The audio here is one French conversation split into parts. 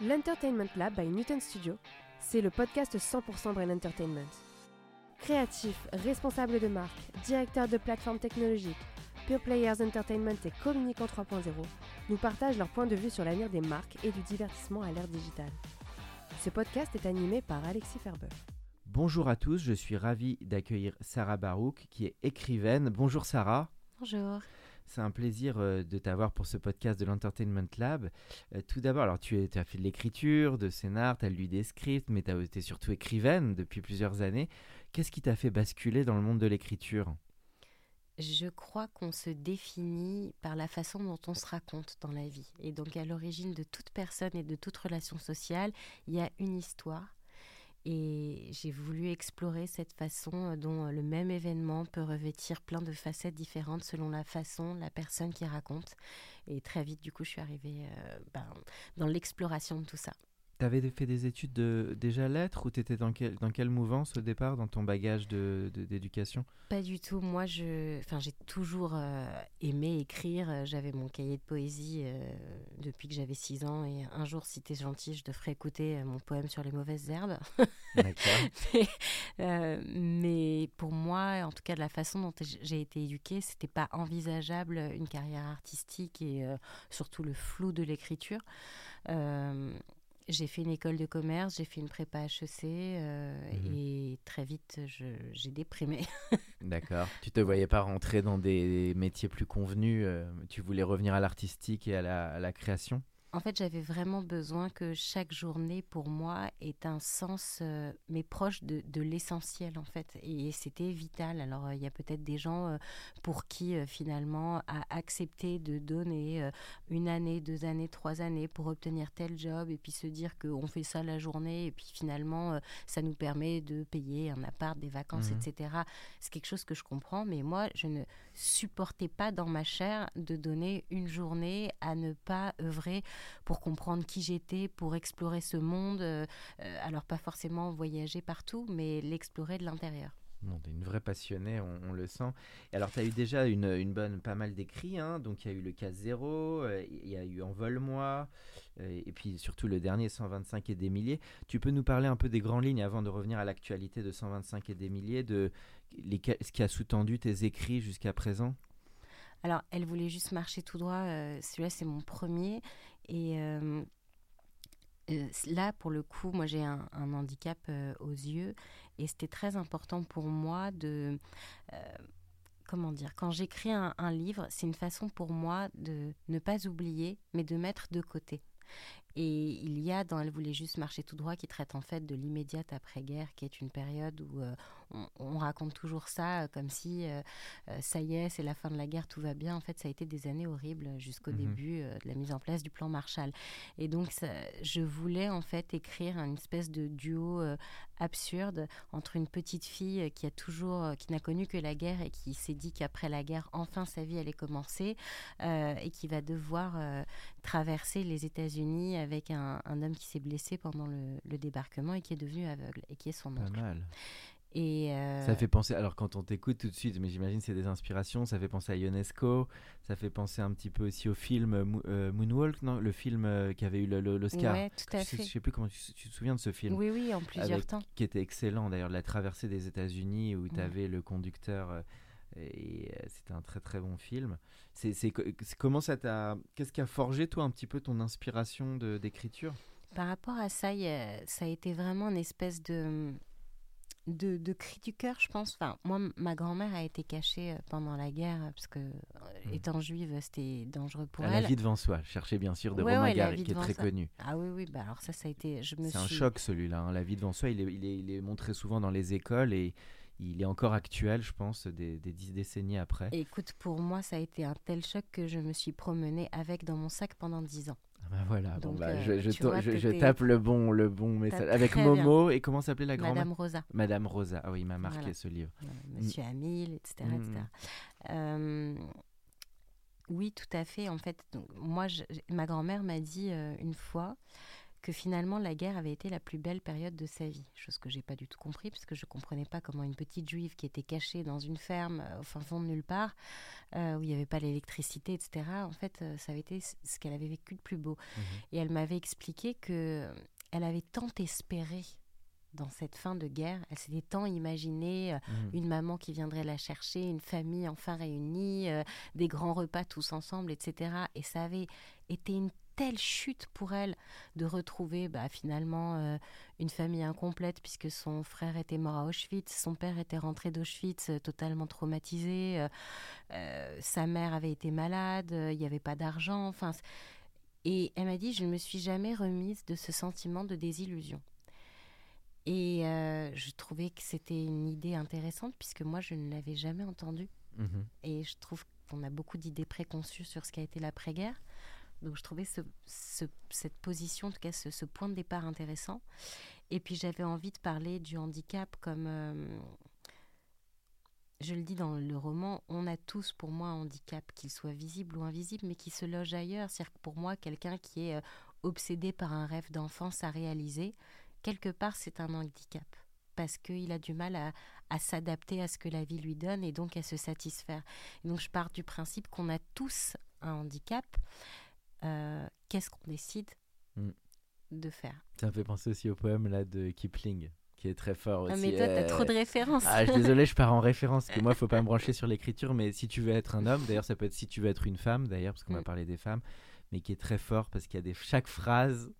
L'Entertainment Lab by Newton Studio, c'est le podcast 100% Brain Entertainment. Créatifs, responsables de marque, directeurs de plateformes technologiques, Pure Players Entertainment et Communicant 3.0 nous partagent leur point de vue sur l'avenir des marques et du divertissement à l'ère digitale. Ce podcast est animé par Alexis Ferbeuf. Bonjour à tous, je suis ravi d'accueillir Sarah Barouk qui est écrivaine. Bonjour Sarah. Bonjour. C'est un plaisir euh, de t'avoir pour ce podcast de l'Entertainment Lab. Euh, tout d'abord, alors tu, es, as fait de l'écriture, de scénar, tu as lu des scripts, mais tu as été surtout écrivaine depuis plusieurs années. Qu'est-ce qui t'a fait basculer dans le monde de l'écriture? Je crois qu'on se définit par la façon dont on se raconte dans la vie. Et donc à l'origine de toute personne et de toute relation sociale, il y a une histoire. Et j'ai voulu explorer cette façon dont le même événement peut revêtir plein de facettes différentes selon la façon, la personne qui raconte. Et très vite, du coup, je suis arrivée euh, ben, dans l'exploration de tout ça. Tu avais fait des études de déjà lettres ou tu étais dans, quel, dans quelle mouvance au départ dans ton bagage d'éducation de, Pas du tout. Moi, je, j'ai toujours euh, aimé écrire. J'avais mon cahier de poésie euh, depuis que j'avais 6 ans. Et un jour, si tu es gentil, je te ferai écouter euh, mon poème sur les mauvaises herbes. mais, mais, pour moi, en tout cas, de la façon dont j'ai été éduquée, c'était pas envisageable une carrière artistique et surtout le flou de l'écriture. J'ai fait une école de commerce, j'ai fait une prépa HEC euh, mhm. et très vite j'ai déprimé. D'accord. Tu te voyais pas rentrer dans des métiers plus convenus, euh, tu voulais revenir à l'artistique et à la création? En fait, j'avais vraiment besoin que chaque journée, pour moi, ait un sens, euh, mais proche de, l'essentiel, en fait. Et c'était vital. Alors, euh, il y a peut-être des gens euh, pour qui, finalement, à accepter de donner une année, deux années, trois années pour obtenir tel job, et puis se dire qu'on fait ça la journée, et puis finalement, ça nous permet de payer un appart, des vacances, mmh etc. C'est quelque chose que je comprends, mais moi, je ne supportais pas dans ma chair de donner une journée à ne pas œuvrer pour comprendre qui j'étais, pour explorer ce monde. Euh, euh, alors pas forcément voyager partout, mais l'explorer de l'intérieur. Non, es une vraie passionnée, on, le sent. Et alors, tu as eu déjà une, une, bonne, pas mal d'écrits. Hein. Donc, il y a eu le cas zéro, euh, il y a eu Envol-moi, et puis surtout le dernier 125 et des milliers. Tu peux nous parler un peu des grandes lignes avant de revenir à l'actualité de 125 et des milliers, de les, ce qui a sous-tendu tes écrits jusqu'à présent? Alors, elle voulait juste marcher tout droit. Celui-là, c'est mon premier. Et euh, euh, là, pour le coup, moi j'ai un, handicap euh, aux yeux et c'était très important pour moi de... comment dire Quand j'écris un, un livre, c'est une façon pour moi de ne pas oublier, mais de mettre de côté. Et il y a dans Elle voulait juste marcher tout droit qui traite en fait de l'immédiate après-guerre, qui est une période où on, raconte toujours ça euh, comme si euh, euh, ça y est, c'est la fin de la guerre, tout va bien. En fait, ça a été des années horribles jusqu'au mhm. début de la mise en place du plan Marshall. Et donc, je voulais en fait écrire une espèce de duo absurde entre une petite fille qui a toujours, qui n'a connu que la guerre et qui s'est dit qu'après la guerre, enfin sa vie allait commencer et qui va devoir traverser les États-Unis avec un, homme qui s'est blessé pendant le, débarquement et qui est devenu aveugle et qui est son oncle. Pas mal. Et euh, Ça fait penser, alors quand on t'écoute tout de suite, mais j'imagine c'est des inspirations, ça fait penser à Ionesco, ça fait penser un petit peu aussi au film euh, Moonwalk, non le film euh, qui avait eu l'Oscar. Oui, tout à fait. je sais plus comment tu, te souviens de ce film. Oui, oui, en plusieurs temps. Qui était excellent d'ailleurs, la traversée des États-Unis où tu avais le conducteur. Et c'était un très très bon film. C'est comment ça t'a Qu'est-ce qui a forgé toi un petit peu ton inspiration d'écriture? Par rapport à ça, ça a été vraiment une espèce de de, de cri du cœur, je pense. Enfin, moi, ma grand-mère a été cachée euh, pendant la guerre parce que, euh, hmm. étant juive, c'était dangereux pour elle. La vie devant soi. Cherchez bien sûr de Romain Gary, qui est très connu. Ah oui, oui. Bah alors ça, ça a été. C'est un choc celui-là. Hein. La vie devant soi, il est, il, est, il est, montré souvent dans les écoles et il est encore actuel, je pense, des, des dix décennies après. Écoute, pour moi, ça a été un tel choc que je me suis promenée avec dans mon sac pendant dix ans. Ah bah voilà, bon, Donc, bah, euh, je, je tu to- vois, je- je t'étais- tape le bon, le bon message. Avec Momo, et comment s'appelait la grand-mère Madame Rosa, Madame Rosa. Ah oui, il m'a marqué Voilà. ce livre. euh, Monsieur Amil, etc. Mm. etc. Euh, oui, tout à fait. En fait, donc, moi, je- ma grand-mère m'a dit euh, une fois que finalement la guerre avait été la plus belle période de sa vie. Chose que j'ai pas du tout compris, parce que je comprenais pas comment une petite juive qui était cachée dans une ferme euh, au fin fond de nulle part, euh, où il n'y avait pas l'électricité, etc. En fait, euh, ça avait été ce qu'elle avait vécu de plus beau. Mhm. Et elle m'avait expliqué que elle avait tant espéré dans cette fin de guerre. Elle s'était tant imaginé euh, Mhm. une maman qui viendrait la chercher, une famille enfin réunie, euh, des grands repas tous ensemble, etc. Et ça avait été une telle chute pour elle de retrouver bah, finalement euh, une famille incomplète puisque son frère était mort à Auschwitz, son père était rentré d'Auschwitz euh, totalement traumatisé, euh, sa mère avait été malade, il n'y avait pas d'argent, enfin. Et elle m'a dit, je ne me suis jamais remise de ce sentiment de désillusion. Et je trouvais que c'était une idée intéressante puisque moi je ne l'avais jamais entendue. Mhm. Et je trouve qu'on a beaucoup d'idées préconçues sur ce qu'a été l'après-guerre. Donc je trouvais ce- ce- cette position, en tout cas ce, point de départ intéressant. Et puis j'avais envie de parler du handicap comme, euh, je le dis dans le roman, on a tous pour moi un handicap, qu'il soit visible ou invisible, mais qui se loge ailleurs. C'est-à-dire que pour moi, quelqu'un qui est euh, obsédé par un rêve d'enfance à réaliser, quelque part c'est un handicap. Parce qu'il a du mal à, s'adapter à ce que la vie lui donne et donc à se satisfaire. Donc je pars du principe qu'on a tous un handicap. Euh, Qu'est-ce qu'on décide Mm. de faire Ça me fait penser aussi au poème là de Kipling, qui est très fort aussi. Ah, Mais toi, t'as euh, trop de références. Ah, je désolé, je pars en référence, parce que moi, faut pas me brancher sur l'écriture, mais si tu veux être un homme, d'ailleurs, ça peut être si tu veux être une femme, d'ailleurs, parce qu'on va Mm. parler des femmes, mais qui est très fort, parce qu'il y a des... chaque phrase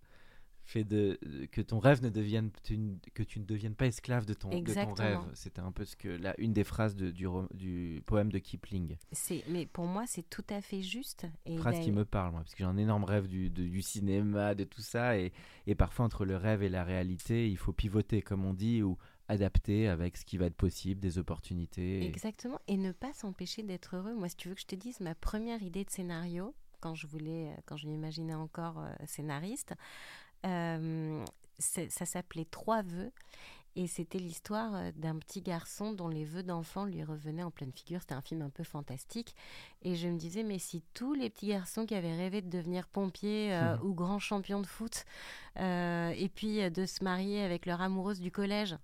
fait de... que ton rêve ne devienne, tu que tu ne deviennes pas esclave de ton, de ton rêve. C'était un peu ce que, là, une des phrases de- du, poème de Kipling. C'est- mais pour moi, c'est tout à fait juste. Et Phrase qui me parle, moi, parce que j'ai un énorme rêve du, du cinéma, de tout ça, et, et parfois entre le rêve et la réalité, il faut pivoter, comme on dit, ou adapter avec ce qui va être possible, des opportunités. et- Exactement. Et ne pas s'empêcher d'être heureux. Moi, si tu veux que je te dise, ma première idée de scénario, quand je voulais, quand je m'imaginais encore euh, scénariste, euh, ça s'appelait Trois vœux. Et c'était l'histoire euh, d'un petit garçon dont les vœux d'enfant lui revenaient en pleine figure. C'était un film un peu fantastique. Et je me disais, mais si tous les petits garçons qui avaient rêvé de devenir pompiers euh, ou grands champions de foot, euh, et puis de se marier avec leur amoureuse du collège,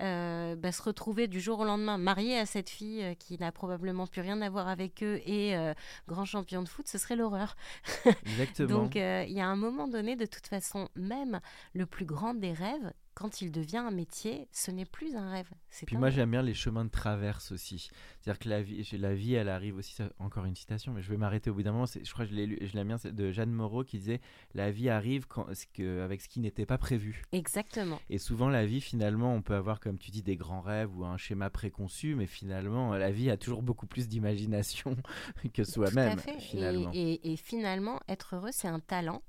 euh, bah, se retrouver du jour au lendemain marié à cette fille euh, qui n'a probablement plus rien à voir avec eux et euh, grand champion de foot, ce serait l'horreur. Exactement. Donc il y a un moment donné, de toute façon, même le plus grand des rêves, quand il devient un métier, ce n'est plus un rêve. C'est Puis moi j'aime bien les chemins de traverse aussi. C'est-à-dire que la vie, la vie elle arrive aussi, ça- encore une citation, mais je vais m'arrêter au bout d'un moment. Je crois que je l'ai lu, je l'aime bien, c'est de Jeanne Moreau qui disait La vie arrive quand, ce que, avec ce qui n'était pas prévu. Exactement. Et souvent la vie finalement on peut avoir comme tu dis des grands rêves ou un schéma préconçu, mais finalement la vie a toujours beaucoup plus d'imagination que Tout à soi-même fait. Et- finalement. Et, et finalement, être heureux, c'est un talent.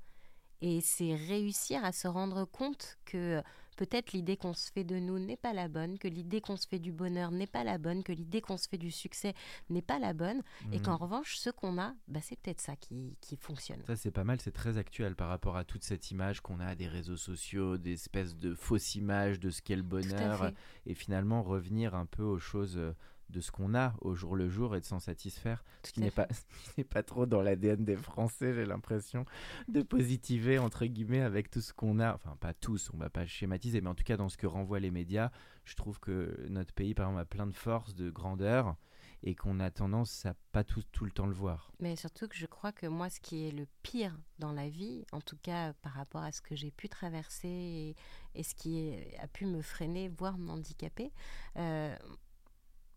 Et c'est réussir à se rendre compte que peut-être l'idée qu'on se fait de nous n'est pas la bonne, que l'idée qu'on se fait du bonheur n'est pas la bonne, que l'idée qu'on se fait du succès n'est pas la bonne. Et Mhm. qu'en revanche, ce qu'on a, bah, c'est peut-être ça qui, qui fonctionne. Ça, c'est pas mal, c'est très actuel par rapport à toute cette image qu'on a des réseaux sociaux, des espèces de fausses images de ce qu'est le bonheur, et finalement revenir un peu aux choses euh, de ce qu'on a au jour le jour et de s'en satisfaire. Ce qui n'est pas, ce qui n'est pas trop dans l'ADN des Français, j'ai l'impression, de positiver, entre guillemets, avec tout ce qu'on a. Enfin, pas tous, on va pas schématiser, mais en tout cas, dans ce que renvoient les médias, je trouve que notre pays, par exemple, a plein de force, de grandeur, et qu'on a tendance à pas tout, tout le temps le voir. Mais surtout que je crois que moi, ce qui est le pire dans la vie, en tout cas par rapport à ce que j'ai pu traverser et, et ce qui a pu me freiner, voire m'handicaper, euh,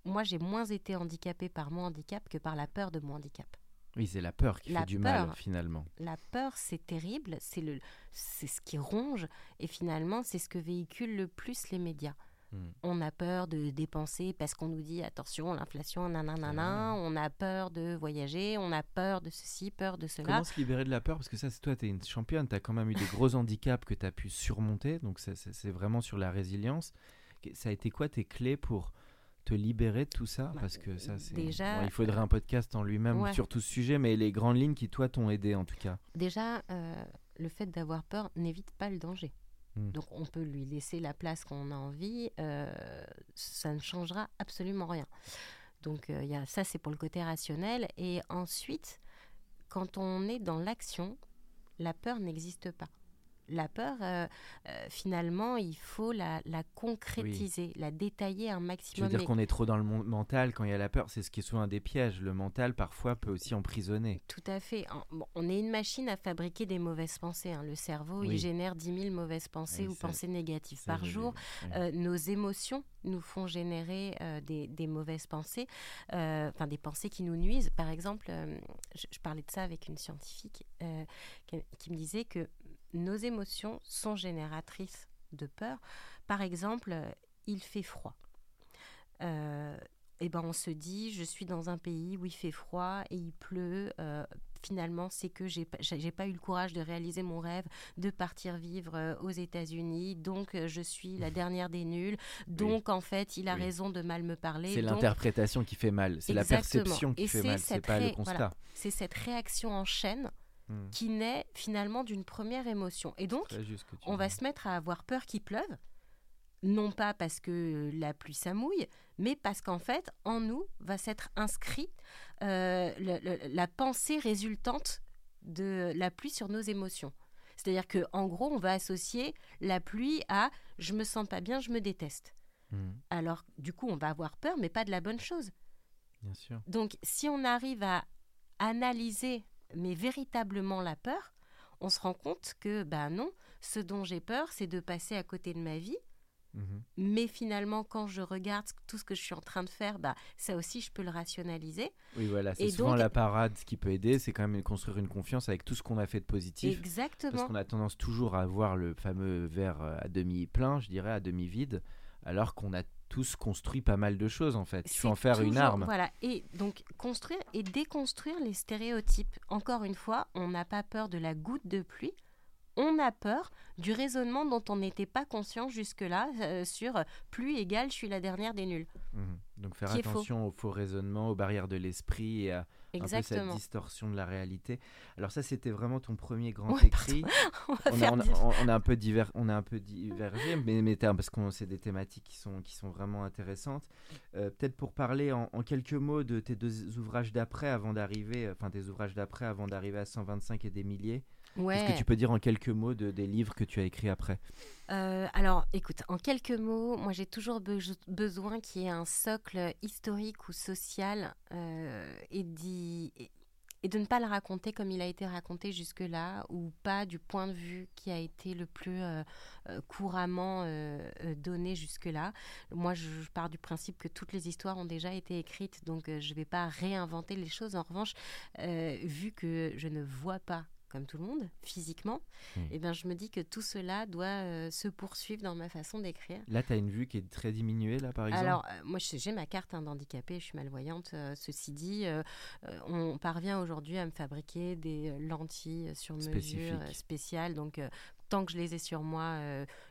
moi j'ai moins été handicapée par mon handicap que par la peur de mon handicap. Oui, c'est la peur qui La fait du mal, finalement. La peur, c'est terrible, c'est le, c'est ce qui ronge, et finalement, c'est ce que véhiculent le plus les médias. Hmm. On a peur de dépenser parce qu'on nous dit attention, l'inflation, nanana, on a peur de voyager, on a peur de ceci, peur de cela. Comment se libérer de la peur? Parce que ça, c'est toi, tu es une championne, tu as quand même eu des gros handicaps que tu as pu surmonter, donc c'est vraiment sur la résilience. Ça a été quoi tes clés pour te libérer de tout ça Bah, Parce que ça, c'est. déjà, Bon, il faudrait un podcast en lui-même ouais. sur tout ce sujet, mais les grandes lignes qui, toi, t'ont aidé en tout cas. Déjà, euh, le fait d'avoir peur n'évite pas le danger. Mm. Donc on peut lui laisser la place qu'on a envie, euh, ça ne changera absolument rien. Donc euh, y a, ça c'est pour le côté rationnel. Et ensuite, quand on est dans l'action, la peur n'existe pas. La peur, euh, euh, finalement, il faut la, la concrétiser, la détailler un Tu veux maximum. dire qu'on est trop dans le mental quand il y a la peur C'est ce qui est souvent un des pièges. Le mental, parfois, peut aussi emprisonner. Tout à fait. En- bon, on est une machine à fabriquer des mauvaises pensées. hein. Le cerveau, Oui. il génère 10 000 mauvaises pensées Oui, ou ça- pensées négatives Ça, par jour. Euh, nos émotions nous font générer des, des mauvaises pensées, enfin des pensées qui nous nuisent. Par exemple, je, je parlais de ça avec une scientifique qui, qui me disait que nos émotions sont génératrices de peur. Par exemple, il fait froid. Euh, et ben on se dit, je suis dans un pays où il fait froid et il pleut. euh, finalement, c'est que j'ai j'ai pas eu le courage de réaliser mon rêve de partir vivre euh, aux États-Unis. Donc, euh, je suis la dernière des nuls. Donc, en fait, il a Oui. raison de mal me parler. C'est Donc, l'interprétation qui fait mal. C'est la perception qui Et fait mal. C'est pas le constat. voilà. c'est cette réaction en chaîne Hmm. qui naît finalement d'une première émotion. Et donc, on va se mettre à avoir peur qu'il pleuve, non pas parce que la pluie ça mouille, mais parce qu'en fait, en nous va s'être inscrit euh, le- le- la pensée résultante de la pluie sur nos émotions. C'est-à-dire que en gros, on va associer la pluie à je me sens pas bien, je me déteste. Hmm, Alors, du coup, on va avoir peur, mais pas de la bonne chose. Bien sûr. Donc, si on arrive à analyser, mais véritablement la peur, on se rend compte que, ben non, ce dont j'ai peur, c'est de passer à côté de ma vie. Mhm. Mais finalement, quand je regarde tout ce que je suis en train de faire, bah, ça aussi, je peux le rationaliser. Oui, voilà. C'est souvent donc- la parade. Ce qui peut aider, c'est quand même construire une confiance avec tout ce qu'on a fait de positif. Parce Exactement. qu'on a tendance toujours à voir le fameux verre euh, à demi plein, je dirais, à demi vide, alors qu'on a tous construit pas mal de choses en fait. Il faut en faire une arme. Voilà, et donc construire et déconstruire les stéréotypes. Encore une fois, on n'a pas peur de la goutte de pluie, on a peur du raisonnement dont on n'était pas conscient jusque-là euh, sur pluie égale je suis la dernière des nuls. Mhm. Donc faire faux. attention aux faux raisonnements, aux barrières de l'esprit et à un peu cette Exactement. distorsion de la réalité. Alors ça, c'était vraiment ton premier grand Ouais, écrit. on a, faire on a- diff- on- on a un peu diver, on a un peu divergé, mais, mais parce que c'est des thématiques qui sont qui sont vraiment intéressantes. Euh, Peut-être pour parler en, en quelques mots de tes deux ouvrages d'après avant d'arriver, enfin tes ouvrages d'après avant d'arriver à 125 et des milliers. Ouais. Est-ce que tu peux dire en quelques mots de, des livres que tu as écrits après? Euh, alors, écoute, en quelques mots, moi j'ai toujours be- besoin qu'il y ait un socle historique ou social euh, et, de ne pas le raconter comme il a été raconté jusque-là ou pas du point de vue qui a été le plus euh, couramment euh, donné jusque-là. Moi, je, je pars du principe que toutes les histoires ont déjà été écrites, donc euh, je ne vais pas réinventer les choses. En revanche, vu que je ne vois pas comme tout le monde, physiquement, Mm. eh ben, je me dis que tout cela doit euh, se poursuivre dans ma façon d'écrire. Là, tu as une vue qui est très diminuée, là, par exemple? Alors, euh, moi, j'ai ma carte hein, d'handicapé, je suis malvoyante. euh, ceci dit, on parvient aujourd'hui à me fabriquer des lentilles sur mesure spéciales. Donc, tant que je les ai sur moi,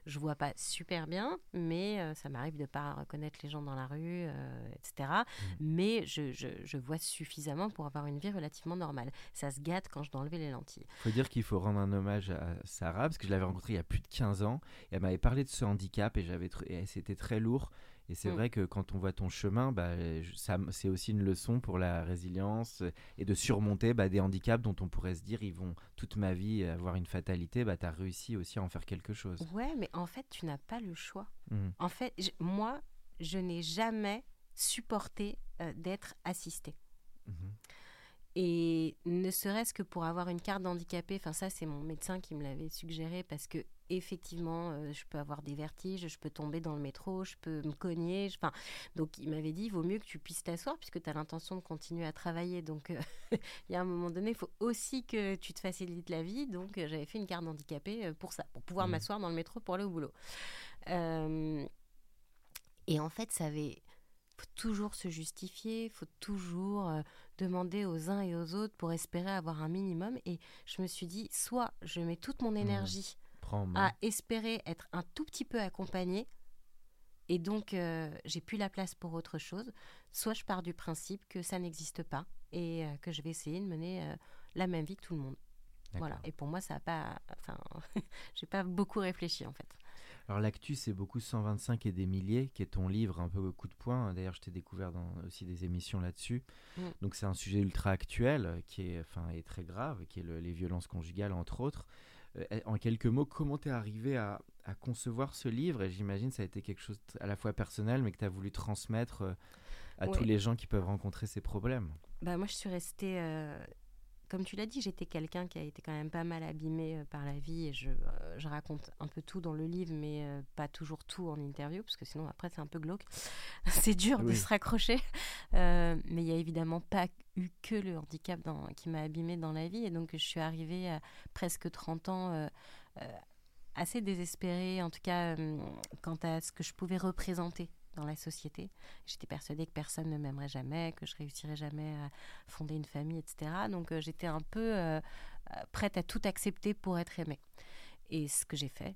je vois pas super bien, mais euh, ça m'arrive de pas reconnaître les gens dans la rue, euh, etc. Mmh. Mais je, je- je vois suffisamment pour avoir une vie relativement normale. Ça se gâte quand je dois enlever les lentilles. faut dire qu'il faut rendre un hommage à Sarah, parce que je l'avais rencontrée il y a plus de 15 ans, et elle m'avait parlé de ce handicap, et, j'avais c'était très lourd. Et c'est Mm. vrai que quand on voit ton chemin, bah, c'est aussi une leçon pour la résilience euh, et de surmonter bah, des handicaps dont on pourrait se dire ils vont toute ma vie avoir une fatalité. Bah, tu as réussi aussi à en faire quelque chose. Ouais, mais en fait, tu n'as pas le choix. Mm. En fait, je- moi, je n'ai jamais supporté euh, d'être assistée. Mhm. Et ne serait-ce que pour avoir une carte d'handicapé, enfin ça c'est mon médecin qui me l'avait suggéré parce que effectivement euh, je peux avoir des vertiges, je peux tomber dans le métro, je peux me cogner, je- enfin donc il m'avait dit il vaut mieux que tu puisses t'asseoir puisque tu as l'intention de continuer à travailler donc euh, il y a un moment donné il faut aussi que tu te facilites la vie donc euh, j'avais fait une carte d'handicapé pour ça pour pouvoir Mhm. m'asseoir dans le métro pour aller au boulot. Et en fait ça avait faut toujours se justifier, faut toujours euh, demander aux uns et aux autres pour espérer avoir un minimum. Et je me suis dit, soit je mets toute mon énergie en main. à espérer être un tout petit peu accompagnée, Et donc, euh, j'ai plus la place pour autre chose. Soit je pars du principe que ça n'existe pas et euh, que je vais essayer de mener la même vie que tout le monde. Voilà. Et pour moi, ça n'a pas. Enfin, j'ai pas beaucoup réfléchi en fait. Alors l'actu, c'est beaucoup 125 et des milliers, qui est ton livre un peu coup de poing. D'ailleurs, je t'ai découvert dans aussi des émissions là-dessus. Mm. Donc c'est un sujet ultra actuel, qui est, enfin, est très grave, qui est le- les violences conjugales, entre autres. Euh, en quelques mots, comment t'es arrivé à, à concevoir ce livre? Et j'imagine ça a été quelque chose à la fois personnel, mais que tu as voulu transmettre euh, à Ouais. tous les gens qui peuvent rencontrer ces problèmes. Bah, moi, je suis restée. euh, comme tu l'as dit, j'étais quelqu'un qui a été quand même pas mal abîmé euh, par la vie et je, euh, je raconte un peu tout dans le livre, mais euh, pas toujours tout en interview, parce que sinon, après, c'est un peu glauque. c'est dur de se raccrocher. Euh, mais il n'y a évidemment pas eu que le handicap dans- qui m'a abîmé dans la vie. Et donc, je suis arrivée à presque 30 ans. euh, euh, assez désespérée, en tout cas, quant à ce que je pouvais représenter dans la société. J'étais persuadée que personne ne m'aimerait jamais, que je réussirais jamais à fonder une famille, etc. Donc euh, j'étais un peu euh, euh, prête à tout accepter pour être aimée. Et ce que j'ai fait.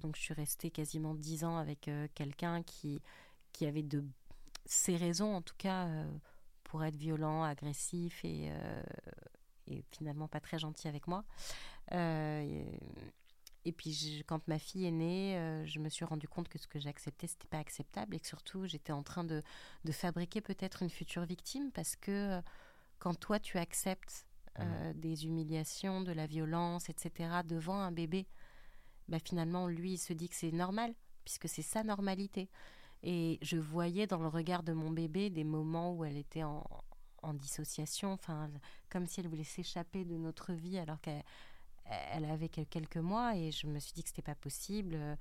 Donc je suis restée quasiment dix ans avec quelqu'un qui, qui avait de ses raisons, en tout cas, pour être violent, agressif et, finalement pas très gentil avec moi. Et puis je- quand ma fille est née, euh, je me suis rendu compte que ce que j'acceptais, c'était pas acceptable et que surtout j'étais en train de, de fabriquer peut-être une future victime parce que euh, quand toi tu acceptes euh, des humiliations, de la violence, etc. devant un bébé, bah, finalement lui il se dit que c'est normal puisque c'est sa normalité. Et je voyais dans le regard de mon bébé des moments où elle était en, en dissociation, enfin comme si elle voulait s'échapper de notre vie alors qu'elle elle avait que- quelques mois et je me suis dit que c'était pas possible. Euh,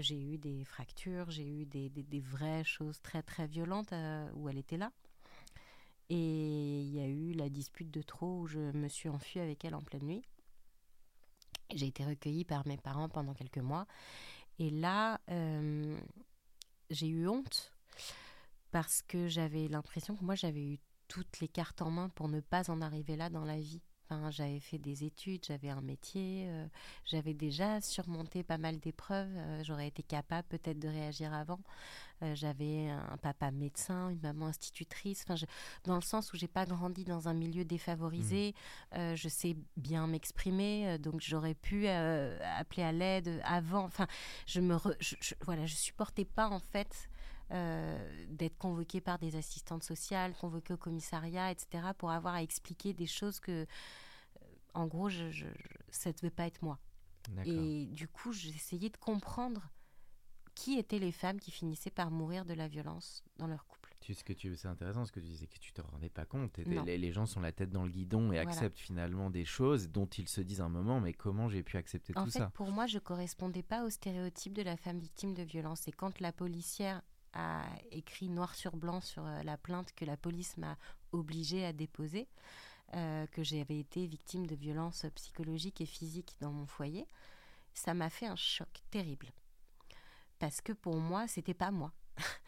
J'ai eu des fractures, j'ai eu des, des- des vraies choses très très violentes euh, où elle était là. Et il y a eu la dispute de trop où je me suis enfuie avec elle en pleine nuit. J'ai été recueillie par mes parents pendant quelques mois. Et là, euh, j'ai eu honte parce que j'avais l'impression que moi, j'avais eu toutes les cartes en main pour ne pas en arriver là dans la vie. Enfin, j'avais fait des études, j'avais un métier, euh, j'avais déjà surmonté pas mal d'épreuves. euh, J'aurais été capable peut-être de réagir avant. Euh, j'avais un papa médecin, une maman institutrice. Enfin, je- dans le sens où j'ai pas grandi dans un milieu défavorisé, euh, je sais bien m'exprimer, donc j'aurais pu appeler à l'aide avant. Enfin, je me, re- je, je- voilà, je supportais pas en fait. Euh, d'être convoquée par des assistantes sociales, convoquée au commissariat, etc., pour avoir à expliquer des choses que, euh, en gros, je, je, je- ça ne devait pas être moi. Et du coup, j'essayais de comprendre qui étaient les femmes qui finissaient par mourir de la violence dans leur couple. Tu, ce que tu, c'est intéressant ce que tu disais, que tu te rendais pas compte. Les, les gens sont la tête dans le guidon et Voilà. acceptent finalement des choses dont ils se disent un moment, mais comment j'ai pu accepter En tout fait, ça? pour moi, je correspondais pas au stéréotype de la femme victime de violence. Et quand la policière a écrit noir sur blanc sur euh, la plainte que la police m'a obligée à déposer, euh, que j'avais été victime de violences psychologiques et physiques dans mon foyer, ça m'a fait un choc terrible. Parce que pour moi, c'était pas moi.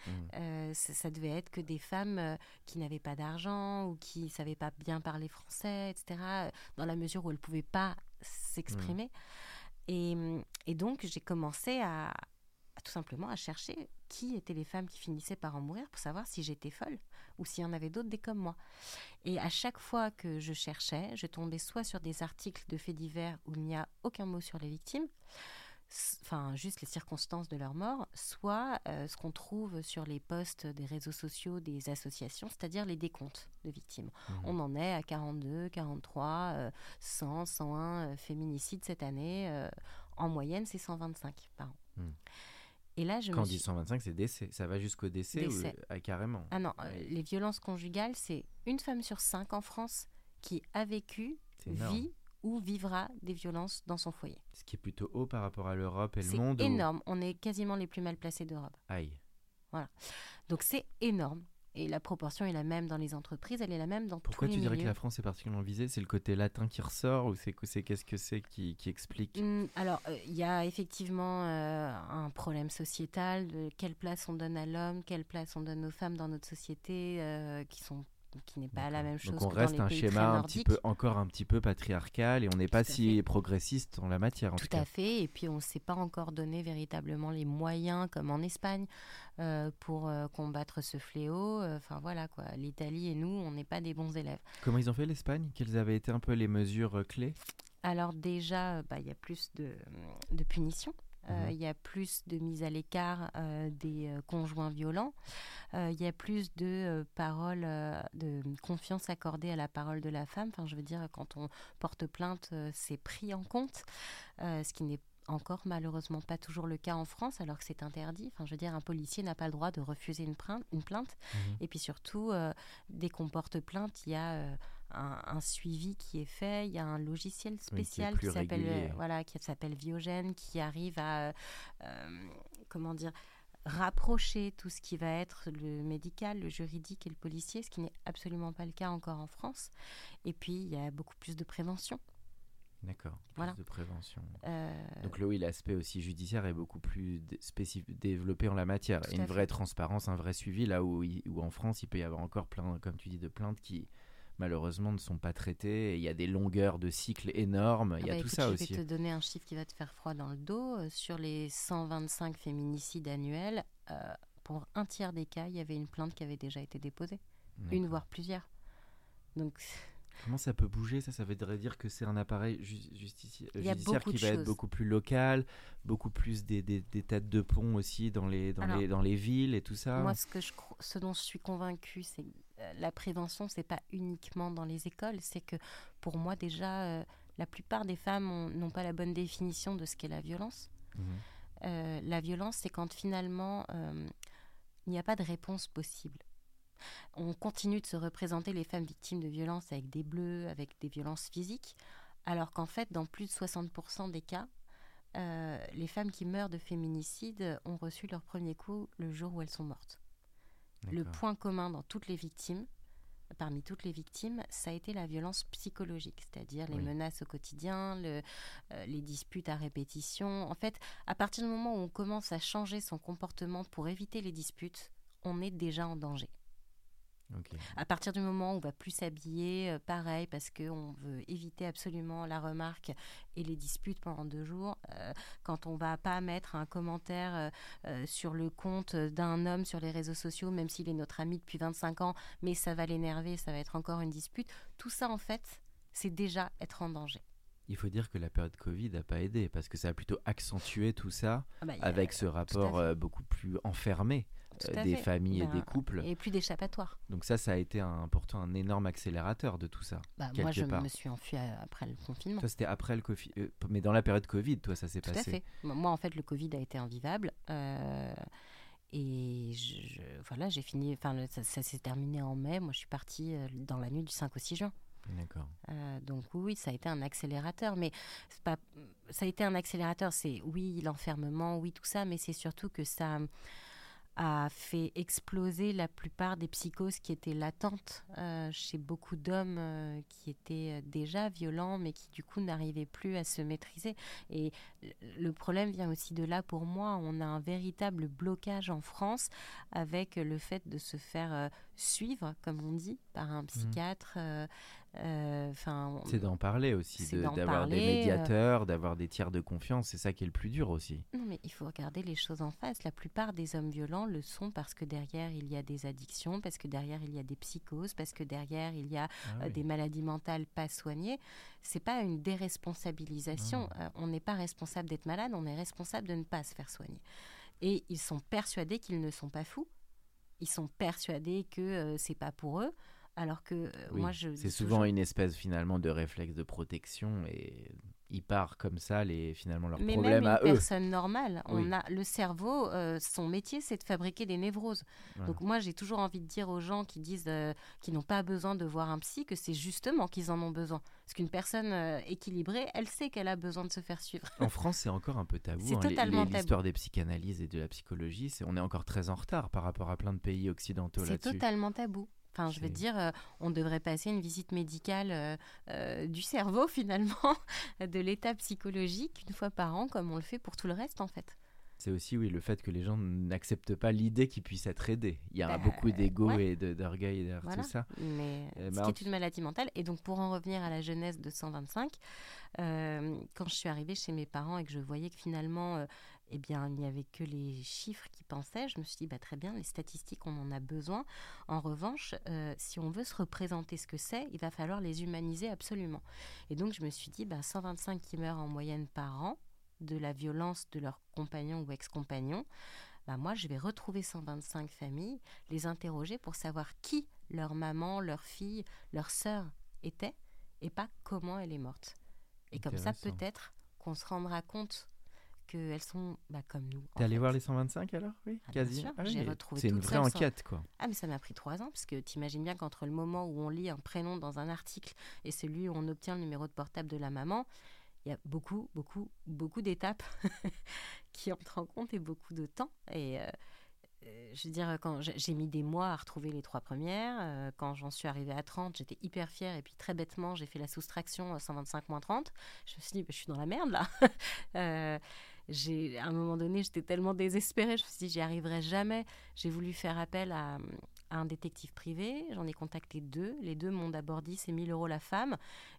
Mhm. Euh, ça, ça devait être que des femmes euh, qui n'avaient pas d'argent ou qui savaient pas bien parler français, etc., dans la mesure où elles pouvaient pas s'exprimer. Et, et donc, j'ai commencé à, à tout simplement à chercher qui étaient les femmes qui finissaient par en mourir pour savoir si j'étais folle ou s'il y en avait d'autres des comme moi. Et à chaque fois que je cherchais, je tombais soit sur des articles de faits divers où il n'y a aucun mot sur les victimes, enfin juste les circonstances de leur mort, soit euh, ce qu'on trouve sur les posts des réseaux sociaux des associations, c'est-à-dire les décomptes de victimes. On en est à 42, 43, euh, 100, 101 euh, féminicides cette année. euh, en moyenne, c'est 125 par an. Hmm. Et là, je Quand on dit suis... 125, c'est décès. Ça va jusqu'au décès, ou- ah, carrément. Ah non, euh, Ouais. les violences conjugales, c'est une femme sur cinq en France qui a vécu, C'est vit ou vivra des violences dans son foyer. Ce qui est plutôt haut par rapport à l'Europe et le C'est monde. où- énorme. On est quasiment les plus mal placés d'Europe. Aïe. Donc c'est énorme. Et la proportion est la même dans les entreprises, elle est la même dans Pourquoi tous tu les dirais que la France est particulièrement visée? C'est le côté latin qui ressort ou c'est c'est- qu'est-ce que c'est qui, qui explique? Hum, alors, euh, il y a effectivement euh, un problème sociétal de quelle place on donne à l'homme, quelle place on donne aux femmes dans notre société, euh, qui sont qui n'est pas la même chose. Donc on que reste dans les un pays schéma très un petit peu, encore un petit peu patriarcal et on n'est pas si fait. progressiste en la matière. En tout, Tout à fait. Et puis on ne s'est pas encore donné véritablement les moyens, comme en Espagne, euh, pour euh, combattre ce fléau. Euh, Enfin voilà quoi. L'Italie et nous, on n'est pas des bons élèves. Comment ils ont fait l'Espagne? Quelles avaient été un peu les mesures clés? Alors déjà, bah, il y a plus de, de punitions. Euh, Mhm. Il y a plus de mise à l'écart euh, des euh, conjoints violents. Euh, Il y a plus de paroles, de confiance accordée à la parole de la femme. Enfin, je veux dire, quand on porte plainte, c'est pris en compte, ce qui n'est encore malheureusement pas toujours le cas en France, alors que c'est interdit. Enfin, je veux dire, un policier n'a pas le droit de refuser une, plainte- une plainte. Mhm. Et puis surtout, dès qu'on porte plainte, il y a un, un suivi qui est fait. Il y a un logiciel spécial qui s'appelle euh, voilà, qui s'appelle Viogène, qui arrive à euh, comment dire rapprocher tout ce qui va être le médical, le juridique et le policier, ce qui n'est absolument pas le cas encore en France. Et puis, il y a beaucoup plus de prévention. D'accord. Voilà. de prévention. Euh, Donc oui, l'aspect aussi judiciaire est beaucoup plus développé en la matière. Tout Et une vraie fait. transparence, un vrai suivi, là où, où en France, il peut y avoir encore plein, comme tu dis, de plaintes qui malheureusement ne sont pas traitées. Et il y a des longueurs de cycles énormes. Il y Ah a bah tout écoute, ça je aussi. vais te donner un chiffre qui va te faire froid dans le dos. Euh, Sur les 125 féminicides annuels, euh, pour un tiers des cas, il y avait une plainte qui avait déjà été déposée. Une, voire plusieurs. Donc, Comment ça peut bouger ça? Ça voudrait dire que c'est un appareil ju- justici- judiciaire qui va être beaucoup plus local, beaucoup plus des, des- des têtes de pont aussi dans les, dans, Alors, les, dans les villes et tout ça. moi, ce, que je, ce dont je suis convaincue, c'est la prévention, c'est pas uniquement dans les écoles. C'est que pour moi, déjà, euh, la plupart des femmes ont- n'ont pas la bonne définition de ce qu'est la violence. Mhm. Euh, la violence, c'est quand finalement euh, il n'y a pas de réponse possible. On continue de se représenter les femmes victimes de violences avec des bleus, avec des violences physiques, alors qu'en fait, dans plus de 60% des cas, euh, les femmes qui meurent de féminicide ont reçu leur premier coup le jour où elles sont mortes. Le point commun dans toutes les victimes, parmi toutes les victimes, ça a été la violence psychologique, c'est-à-dire les menaces au quotidien, le- euh, les disputes à répétition. En fait, à partir du moment où on commence à changer son comportement pour éviter les disputes, on est déjà en danger. Ok. À partir du moment où on va plus s'habiller, euh, pareil, parce qu'on veut éviter absolument la remarque et les disputes pendant deux jours, euh, quand on va pas mettre un commentaire euh, sur le compte d'un homme sur les réseaux sociaux, même s'il est notre ami depuis 25 ans, mais ça va l'énerver, ça va être encore une dispute, tout ça en fait, c'est déjà être en danger. Il faut dire que la période Covid n'a pas aidé parce que ça a plutôt accentué tout ça Ah bah, a- avec ce rapport beaucoup plus enfermé des fait. familles et Ben, des couples. Et plus d'échappatoire. Donc ça, ça a été un, pourtant un énorme accélérateur de tout ça. Bah, moi, je part. me suis enfuie après le confinement. Toi, c'était après le Covid, euh, mais dans la période Covid, toi, ça s'est Tout passé. à fait. Moi, en fait, le Covid a été invivable. euh, et je, je- voilà, j'ai fini. Enfin, ça, ça s'est terminé en mai. Moi, je suis partie euh, dans la nuit du 5 au 6 juin. D'accord. Euh, donc oui, ça a été un accélérateur, mais pas, ça a été un accélérateur. C'est oui l'enfermement, oui tout ça, mais c'est surtout que ça a fait exploser la plupart des psychoses qui étaient latentes euh, chez beaucoup d'hommes euh, qui étaient euh, déjà violents, mais qui du coup n'arrivaient plus à se maîtriser. Et le- problème vient aussi de là pour moi. On a un véritable blocage en France avec le fait de se faire euh, suivre, comme on dit, par un psychiatre. euh, euh, Enfin, C'est d'en parler aussi, de- d'avoir des euh. médiateurs, d'avoir des tiers de confiance. C'est ça qui est le plus dur aussi. Non, mais il faut regarder les choses en face. La plupart des hommes violents le sont parce que derrière, il y a des addictions, parce que derrière, il y a des psychoses, parce que derrière, il y a Ah euh, oui. des maladies mentales pas soignées. C'est pas une déresponsabilisation. Euh, on n'est pas responsable d'être malade, on est responsable de ne pas se faire soigner. Et ils sont persuadés qu'ils ne sont pas fous. Ils sont persuadés que euh, c'est pas pour eux. Alors que euh, Oui, moi, je. C'est souvent toujours- une espèce finalement de réflexe de protection et ils partent comme ça les finalement leurs Mais problèmes même à une eux. personne normale, on a le cerveau, euh, son métier, c'est de fabriquer des névroses. Voilà. Donc moi, j'ai toujours envie de dire aux gens qui disent euh, qu'ils n'ont pas besoin de voir un psy que c'est justement qu'ils en ont besoin. Parce qu'une personne euh, équilibrée, elle sait qu'elle a besoin de se faire suivre. En France, c'est encore un peu tabou. C'est hein, les- totalement les- tabou. L'histoire des psychanalyses et de la psychologie, c'est- on est encore très en retard par rapport à plein de pays occidentaux C'est là-dessus. totalement tabou. Enfin, je veux dire, euh, on devrait passer une visite médicale euh, euh, du cerveau, finalement, de l'état psychologique, une fois par an, comme on le fait pour tout le reste, en fait. C'est aussi oui le fait que les gens n'acceptent pas l'idée qu'ils puissent être aidés. Il y a Bah, beaucoup d'ego ouais. et de- d'orgueil derrière Voilà. tout ça. Mais Euh, ce bah, qui est une maladie mentale. Et donc, pour en revenir à la jeunesse de 125, euh, quand je suis arrivée chez mes parents et que je voyais que finalement, eh bien, il n'y avait que les chiffres qui pensaient, je me suis dit, bah, très bien, les statistiques, on en a besoin. En revanche, euh, si on veut se représenter ce que c'est, il va falloir les humaniser absolument. Et donc, je me suis dit, bah, 125 qui meurent en moyenne par an de la violence de leurs compagnons ou ex-compagnons, bah, moi, je vais retrouver 125 familles, les interroger pour savoir qui leur maman, leur fille, leur sœur était et pas comment elle est morte. Et comme ça, peut-être qu'on se rendra compte qu'elles sont bah, comme nous. T'es allé fait. voir les 125 alors? Oui, Ah, quasi. Ah j'ai oui, retrouvé C'est une vraie sans- enquête quoi. Ah, mais ça m'a pris trois ans, parce que t'imagines bien qu'entre le moment où on lit un prénom dans un article et celui où on obtient le numéro de portable de la maman, il y a beaucoup, beaucoup, beaucoup d'étapes qui entrent en compte et beaucoup de temps. Et euh, euh, je veux dire, quand j'ai mis des mois à retrouver les trois premières, euh, quand j'en suis arrivée à 30, j'étais hyper fière, et puis très bêtement, j'ai fait la soustraction à 125 moins 30. Je me suis dit, bah, je suis dans la merde là. Euh, j'ai, à un moment donné, j'étais tellement désespérée, je me suis dit, j'y arriverai jamais. J'ai voulu faire appel à, à un détective privé. J'en ai contacté deux. Les deux m'ont d'abord dit c'est 1000 euros la femme.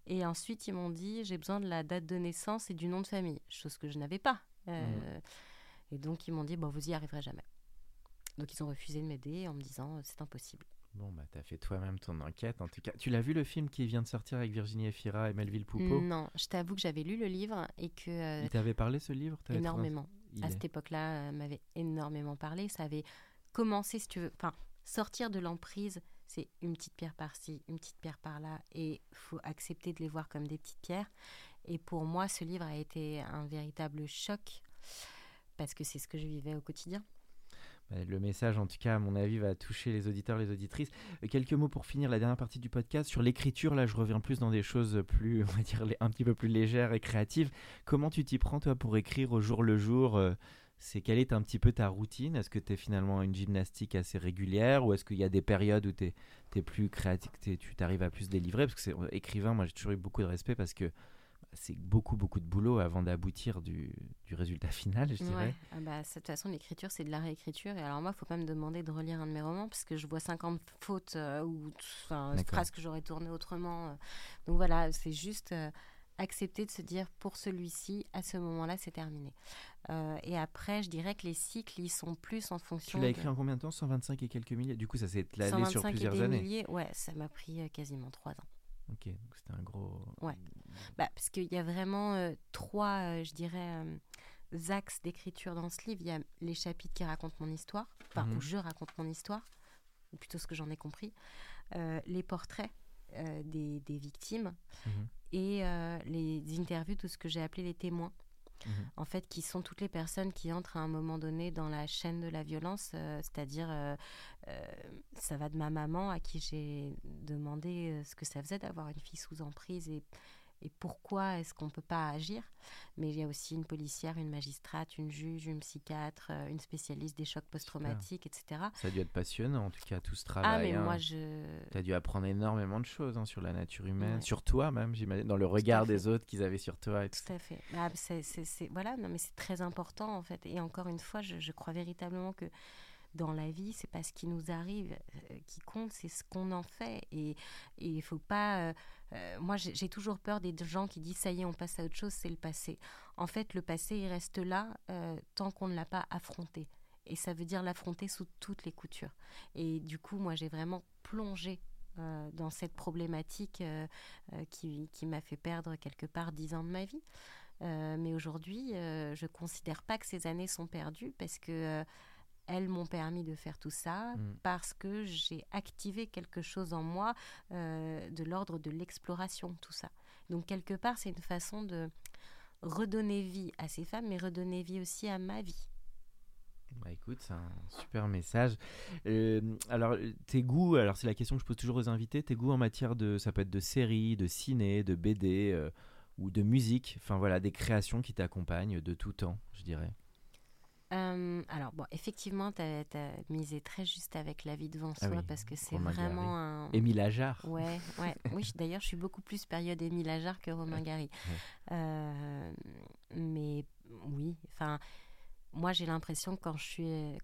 Et ensuite, ils m'ont dit j'ai besoin de la date de naissance et du nom de famille. Chose que je n'avais pas. Euh, Et donc, ils m'ont dit bon, vous y arriverez jamais. Donc, ils ont refusé de m'aider en me disant euh, c'est impossible. Bon bah t'as fait toi-même ton enquête en tout cas. Tu l'as vu le film qui vient de sortir avec Virginie Efira et Melville Poupeau? Non, je t'avoue que j'avais lu le livre et que euh, Il t'avait parlé ce livre? Trouvé- énormément. À est- cette époque-là, euh, m'avait énormément parlé. Ça avait commencé, si tu veux, enfin, sortir de l'emprise, c'est une petite pierre par-ci, une petite pierre par-là, et faut accepter de les voir comme des petites pierres. Et pour moi, ce livre a été un véritable choc parce que c'est ce que je vivais au quotidien. Bah, Le message, en tout cas, à mon avis, va toucher les auditeurs, les auditrices. Euh, Quelques mots pour finir la dernière partie du podcast. Sur l'écriture, là, je reviens plus dans des choses plus, on va dire, un petit peu plus légères et créatives. Comment tu t'y prends, toi, pour écrire au jour le jour euh, C'est quelle est un petit peu ta routine? Est-ce que tu es finalement une gymnastique assez régulière ou est-ce qu'il y a des périodes où tu es, plus créatif, tu t'arrives à plus délivrer? Parce que euh, écrivain, moi, j'ai toujours eu beaucoup de respect parce que c'est beaucoup, beaucoup de boulot avant d'aboutir du, du résultat final, je dirais. Ah bah, de toute façon, l'écriture, c'est de la réécriture. Et alors, moi, il faut pas me demander de relire un de mes romans parce que je vois 50 fautes euh, ou phrases que j'aurais tournées autrement. euh. Donc voilà, c'est juste euh, accepter de se dire pour celui-ci, à ce moment-là, c'est terminé. Euh, et après, je dirais que les cycles, ils sont plus en Tu fonction. l'as de écrit en combien de temps? 125 et quelques milliers? Du coup, ça s'est étalé sur 125 et plusieurs des années. milliers. Ouais, ça m'a pris quasiment trois ans. Ok, donc c'était un gros. Ouais. Bah, parce qu'il y a vraiment euh, trois, euh, je dirais, euh, axes d'écriture dans ce livre. Il y a les chapitres qui racontent mon histoire, enfin, Mhm. où je raconte mon histoire, ou plutôt ce que j'en ai compris, les portraits des, des victimes Mhm. et les interviews de ce que j'ai appelé les témoins. Mhm. En fait, qui sont toutes les personnes qui entrent à un moment donné dans la chaîne de la violence, euh, c'est-à-dire, euh, euh, ça va de ma maman à qui j'ai demandé ce que ça faisait d'avoir une fille sous emprise et, et pourquoi est-ce qu'on ne peut pas agir. Mais il y a aussi une policière, une magistrate, une juge, une psychiatre, euh, une spécialiste des chocs post-traumatiques, etc. Ça a dû être passionnant, en tout cas, tout ce Ah, travail. mais hein. moi, je... Tu as dû apprendre énormément de choses hein, sur la nature humaine, Ouais. sur toi même, j'imagine, dans le regard des autres qu'ils avaient sur toi et tout Tout à fait. C'est, c'est- c'est- voilà, non, mais c'est très important en fait. Et encore une fois, je, je crois véritablement que dans la vie, c'est pas ce qui nous arrive euh, qui compte, c'est ce qu'on en fait. Et et il faut pas. euh, euh, moi, j'ai, toujours peur des gens qui disent ça y est, on passe à autre chose, c'est le passé. En fait, le passé, il reste là euh, tant qu'on ne l'a pas affronté. Et ça veut dire l'affronter sous toutes les coutures. Et du coup, moi, j'ai vraiment plongé euh, dans cette problématique qui, qui m'a fait perdre quelque part dix ans de ma vie. Mais aujourd'hui, je considère pas que ces années sont perdues parce que elles m'ont permis de faire tout ça, Mm. parce que j'ai activé quelque chose en moi euh, de l'ordre de l'exploration, tout ça. Donc quelque part, c'est une façon de redonner vie à ces femmes, mais redonner vie aussi à ma vie. Bah écoute, c'est un super message. Euh, alors, tes goûts, alors c'est la question que je pose toujours aux invités, tes goûts en matière de, ça peut être de séries, de ciné, de BD euh, ou de musique, enfin voilà, des créations qui t'accompagnent de tout temps, je dirais. Euh, alors, bon, effectivement, tu as, misé très juste avec La vie devant Ah soi oui, parce que c'est vraiment un. Émile Ajar. Ouais, ouais. oui, d'ailleurs, je suis beaucoup plus période Émile Ajar que Romain Gary. Euh, mais oui, enfin, moi, j'ai l'impression que quand je suis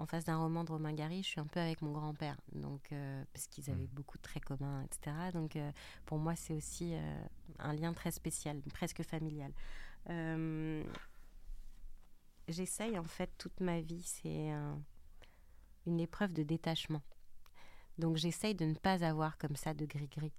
en face d'un roman de Romain Gary, je suis un peu avec mon grand-père, donc euh, parce qu'ils avaient Mm. beaucoup de traits communs, etc. Donc euh, pour moi, c'est aussi euh, un lien très spécial, presque familial. Euh, J'essaye en fait toute ma vie, c'est un- une épreuve de détachement. Donc j'essaye de ne pas avoir comme ça de gris-gris.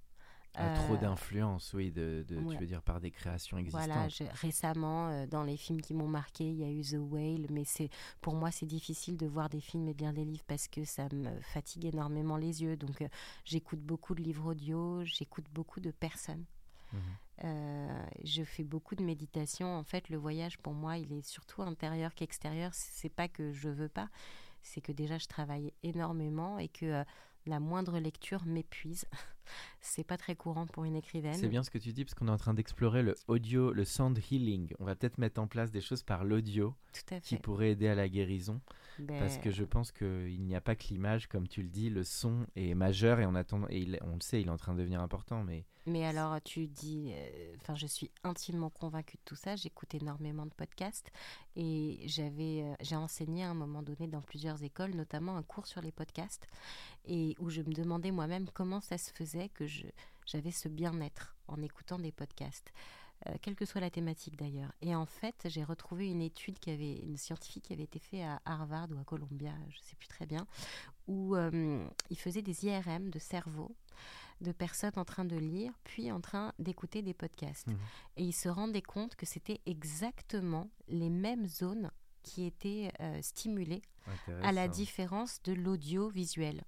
Ah, trop Euh, d'influence, oui, de, de- ouais. tu veux dire par des créations existantes. Voilà, je- récemment, euh, dans les films qui m'ont marqué, il y a eu The Whale, mais c'est pour moi c'est difficile de voir des films et bien des livres parce que ça me fatigue énormément les yeux. Donc euh, j'écoute beaucoup de livres audio, j'écoute beaucoup de personnes. Mhm. Euh, je fais beaucoup de méditation. En fait, le voyage pour moi, il est surtout intérieur qu'extérieur. C'est pas que je veux pas, c'est que déjà je travaille énormément et que euh, la moindre lecture m'épuise. c'est pas très courant pour une écrivaine. C'est bien ce que tu dis parce qu'on est en train d'explorer le audio, le sound healing. On va peut-être mettre en place des choses par l'audio qui pourraient aider à la guérison. Parce Ben, que je pense qu'il n'y a pas que l'image, comme tu le dis, le son est majeur et on attend et il- on le sait, il est en train de devenir important. Mais Mais alors, tu dis, euh, enfin, je suis intimement convaincue de tout ça. J'écoute énormément de podcasts et j'avais, euh, j'ai enseigné à un moment donné dans plusieurs écoles, notamment un cours sur les podcasts, et où je me demandais moi-même comment ça se faisait que j'avais ce bien-être en écoutant des podcasts. euh, quelle que soit la thématique d'ailleurs. Et en fait, j'ai retrouvé une étude qui avait, une scientifique qui avait été faite à Harvard ou à Columbia, je ne sais plus très bien, où euh, il faisait des IRM de cerveau de personnes en train de lire, puis en train d'écouter des podcasts. Mhm. Et ils se rendaient compte que c'était exactement les mêmes zones qui étaient euh, stimulées, à la différence de l'audiovisuel.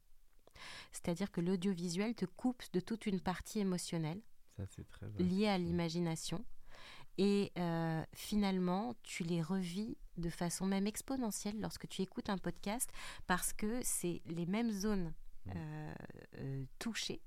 C'est-à-dire que l'audiovisuel te coupe de toute une partie émotionnelle Ça, très liée à l'imagination. Et euh, finalement, tu les revis de façon même exponentielle lorsque tu écoutes un podcast parce que c'est les mêmes zones Mm. euh, euh, touchées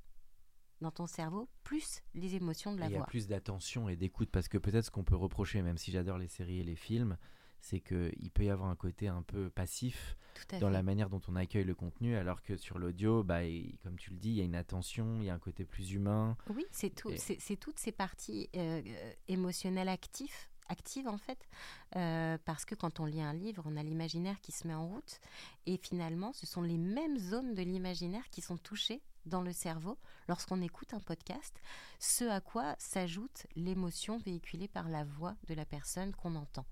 dans ton cerveau, plus les émotions de Et la Il y a voix. plus d'attention et d'écoute parce que peut-être ce qu'on peut reprocher, même si j'adore les séries et les films, c'est qu'il peut y avoir un côté un peu passif dans fait. la manière dont on accueille le contenu, alors que sur l'audio, bah, comme tu le dis, il y a une attention, il y a un côté plus humain. Oui, c'est tout, Et- c'est toutes ces parties euh, euh, émotionnelles actives, actives en fait, euh, parce que quand on lit un livre, on a l'imaginaire qui se met en route, et finalement, ce sont les mêmes zones de l'imaginaire qui sont touchées dans le cerveau lorsqu'on écoute un podcast, ce à quoi s'ajoute l'émotion véhiculée par la voix de la personne qu'on entend.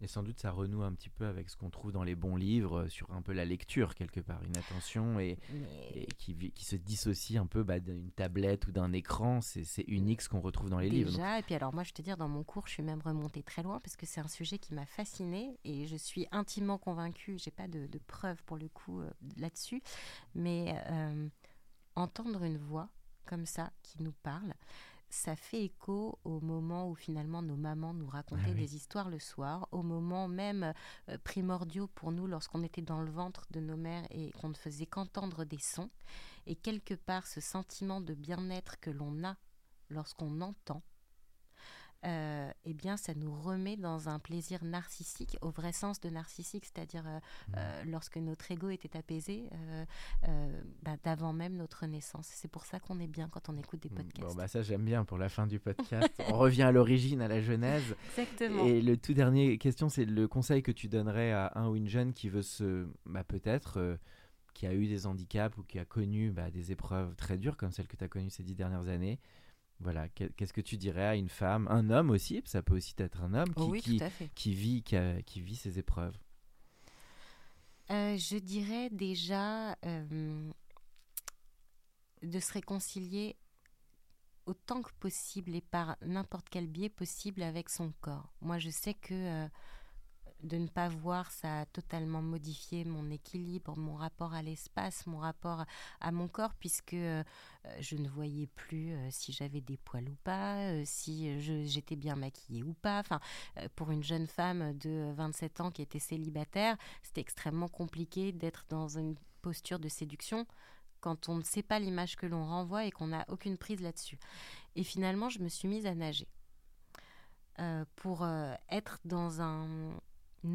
Et sans doute ça renoue un petit peu avec ce qu'on trouve dans les bons livres, euh, sur un peu la lecture quelque part, une attention et, qui, se dissocie un peu bah, d'une tablette ou d'un écran, c'est unique ce qu'on retrouve dans les livres. Déjà, et puis alors moi je te dire, dans mon cours, je suis même remontée très loin parce que c'est un sujet qui m'a fascinée et je suis intimement convaincue, j'ai pas de, de preuves pour le coup euh, là-dessus, mais euh, entendre une voix comme ça qui nous parle, ça fait écho au moment où finalement nos mamans nous racontaient Ah oui. des histoires le soir, au moment même euh, primordiaux pour nous lorsqu'on était dans le ventre de nos mères et qu'on ne faisait qu'entendre des sons. Et quelque part, ce sentiment de bien-être que l'on a lorsqu'on entend, euh, eh bien, ça nous remet dans un plaisir narcissique, au vrai sens de narcissique, c'est-à-dire euh, euh, lorsque notre ego était apaisé, bah, d'avant même notre naissance. C'est pour ça qu'on est bien quand on écoute des mm, podcasts. Bon, bah ça j'aime bien pour la fin du podcast. on revient à l'origine, à la genèse. Exactement. Et le tout dernier question, c'est le conseil que tu donnerais à un ou une jeune qui veut se, bah, peut-être, qui a eu des handicaps ou qui a connu bah, des épreuves très dures comme celles que tu as connues ces dix dernières années. Voilà, que- qu'est-ce que tu dirais à une femme, un homme aussi, ça peut aussi être un homme qui, Oh oui, vit, qui, a- qui vit ces épreuves. Euh, je dirais déjà euh, de se réconcilier autant que possible et par n'importe quel biais possible avec son corps. Moi, je sais que euh, de ne pas voir, ça a totalement modifié mon équilibre, mon rapport à l'espace, mon rapport à mon corps, puisque euh, je ne voyais plus euh, si j'avais des poils ou pas, euh, si j'étais bien maquillée ou pas. Enfin, euh, pour une jeune femme de 27 ans qui était célibataire, c'était extrêmement compliqué d'être dans une posture de séduction quand on ne sait pas l'image que l'on renvoie et qu'on n'a aucune prise là-dessus. Et finalement, je me suis mise à nager euh, pour euh, être dans un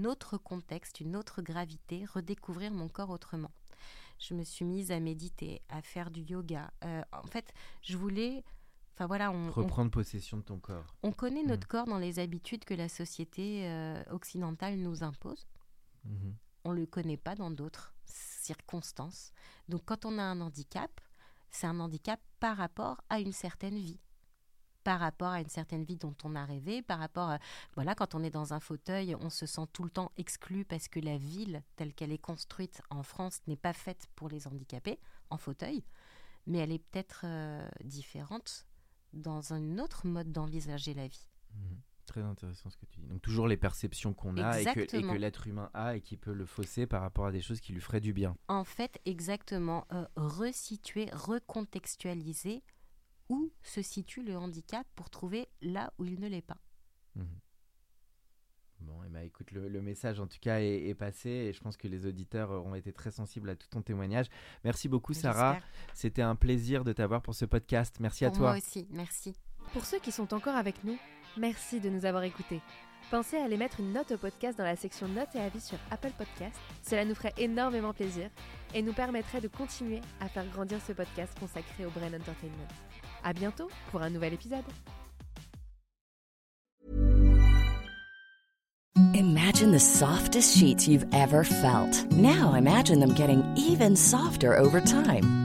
autre contexte, une autre gravité, redécouvrir mon corps autrement. Je me suis mise à méditer, à faire du yoga. Euh, en fait, je voulais Enfin voilà, on, on- Reprendre possession de ton corps. on connaît notre Mm. corps dans les habitudes que la société euh, occidentale nous impose. Mhm. On ne le connaît pas dans d'autres circonstances. Donc quand on a un handicap, c'est un handicap par rapport à une certaine vie. Par rapport à une certaine vie dont on a rêvé, par rapport à, voilà, quand on est dans un fauteuil, on se sent tout le temps exclu parce que la ville telle qu'elle est construite en France n'est pas faite pour les handicapés en fauteuil, mais elle est peut-être euh, différente dans un autre mode d'envisager la vie. Mhm. Très intéressant ce que tu dis. Donc toujours les perceptions qu'on a et que l'être humain a et qui peut le fausser par rapport à des choses qui lui feraient du bien. En fait, exactement, euh, resituer, recontextualiser où se situe le handicap pour trouver là où il ne l'est pas. Mhm. Bon, et bah écoute, le, le message en tout cas est, est passé et je pense que les auditeurs auront été très sensibles à tout ton témoignage. Merci beaucoup Sarah, J'espère. c'était un plaisir de t'avoir pour ce podcast. Merci à toi. moi aussi, merci. Pour ceux qui sont encore avec nous, merci de nous avoir écoutés. Pensez à aller mettre une note au podcast dans la section notes et avis sur Apple Podcast. Cela nous ferait énormément plaisir et nous permettrait de continuer à faire grandir ce podcast consacré au Brain Entertainment. À bientôt pour un nouvel épisode. Imagine the softest sheets you've ever felt. Now imagine them getting even softer over time.